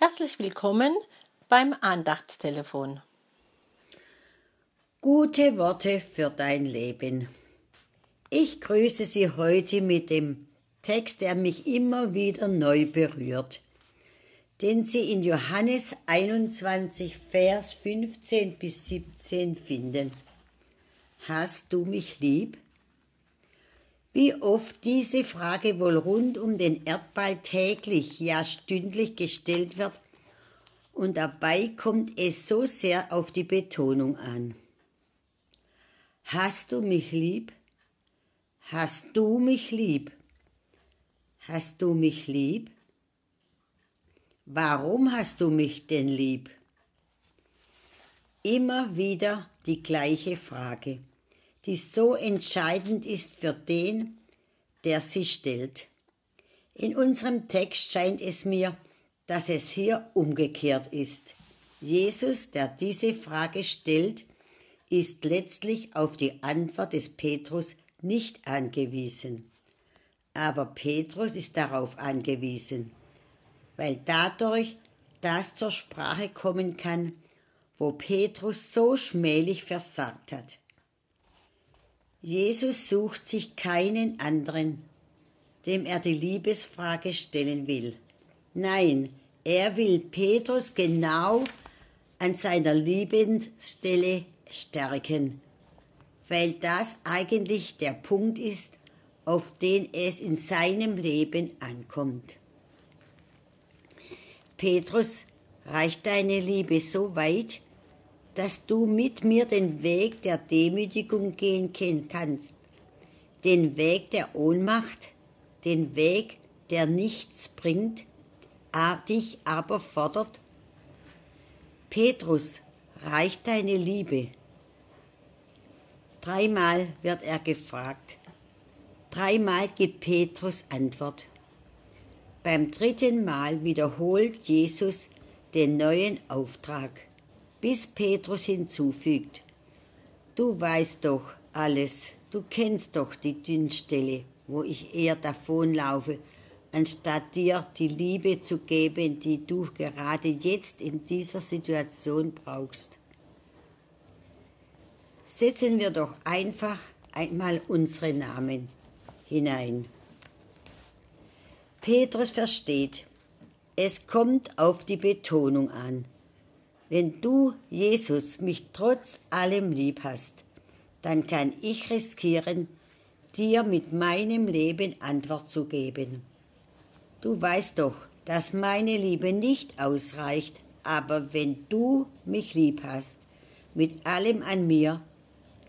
Herzlich willkommen beim Andachtstelefon. Gute Worte für dein Leben. Ich grüße Sie heute mit dem Text, der mich immer wieder neu berührt, den Sie in Johannes 21, Vers 15 bis 17 finden. Hast du mich lieb? Wie oft diese Frage wohl rund um den Erdball täglich, ja stündlich gestellt wird, und dabei kommt es so sehr auf die Betonung an. Hast du mich lieb? Hast du mich lieb? Hast du mich lieb? Warum hast du mich denn lieb? Immer wieder die gleiche Frage die so entscheidend ist für den, der sie stellt. In unserem Text scheint es mir, dass es hier umgekehrt ist. Jesus, der diese Frage stellt, ist letztlich auf die Antwort des Petrus nicht angewiesen. Aber Petrus ist darauf angewiesen, weil dadurch das zur Sprache kommen kann, wo Petrus so schmählich versagt hat. Jesus sucht sich keinen anderen, dem er die Liebesfrage stellen will. Nein, er will Petrus genau an seiner Liebensstelle stärken, weil das eigentlich der Punkt ist, auf den es in seinem Leben ankommt. Petrus, reicht deine Liebe so weit, dass du mit mir den Weg der Demütigung gehen kannst, den Weg der Ohnmacht, den Weg, der nichts bringt, dich aber fordert? Petrus, reicht deine Liebe? Dreimal wird er gefragt. Dreimal gibt Petrus Antwort. Beim dritten Mal wiederholt Jesus den neuen Auftrag bis Petrus hinzufügt, Du weißt doch alles, du kennst doch die Dünnstelle, wo ich eher davonlaufe, anstatt dir die Liebe zu geben, die du gerade jetzt in dieser Situation brauchst. Setzen wir doch einfach einmal unsere Namen hinein. Petrus versteht, es kommt auf die Betonung an. Wenn du, Jesus, mich trotz allem lieb hast, dann kann ich riskieren, dir mit meinem Leben Antwort zu geben. Du weißt doch, dass meine Liebe nicht ausreicht, aber wenn du mich lieb hast, mit allem an mir,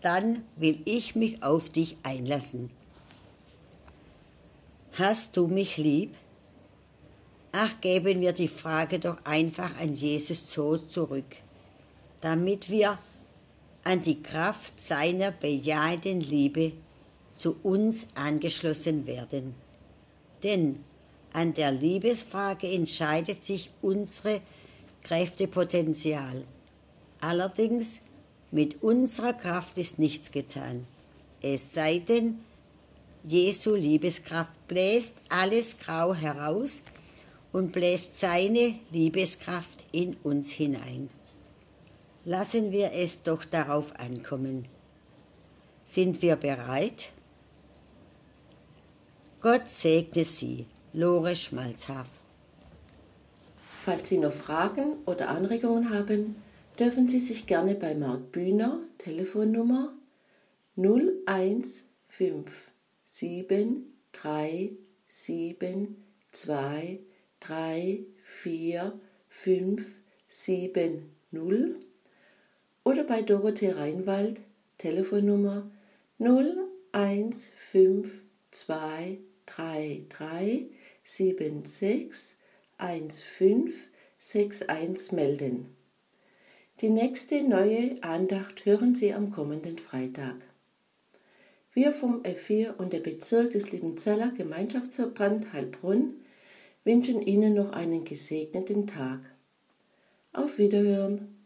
dann will ich mich auf dich einlassen. Hast du mich lieb? Ach, geben wir die Frage doch einfach an Jesus so zurück, damit wir an die Kraft seiner bejahenden Liebe zu uns angeschlossen werden. Denn an der Liebesfrage entscheidet sich unsere Kräftepotenzial. Allerdings mit unserer Kraft ist nichts getan. Es sei denn, Jesu Liebeskraft bläst alles Grau heraus, und bläst seine Liebeskraft in uns hinein. Lassen wir es doch darauf ankommen. Sind wir bereit? Gott segne Sie, Lore Schmalzhaff. Falls Sie noch Fragen oder Anregungen haben, dürfen Sie sich gerne bei Marc Bühner, Telefonnummer 0157372 3, 4, 5, 7, 0 oder bei Dorothee Reinwald Telefonnummer 0, 1, 5, 2, 3, 3, 7, 6, 1, 5, 6, 1 melden. Die nächste neue Andacht hören Sie am kommenden Freitag. Wir vom F4 und der Bezirk des Liebenzeller Gemeinschaftsverband Heilbronn wünschen Ihnen noch einen gesegneten Tag. Auf Wiederhören.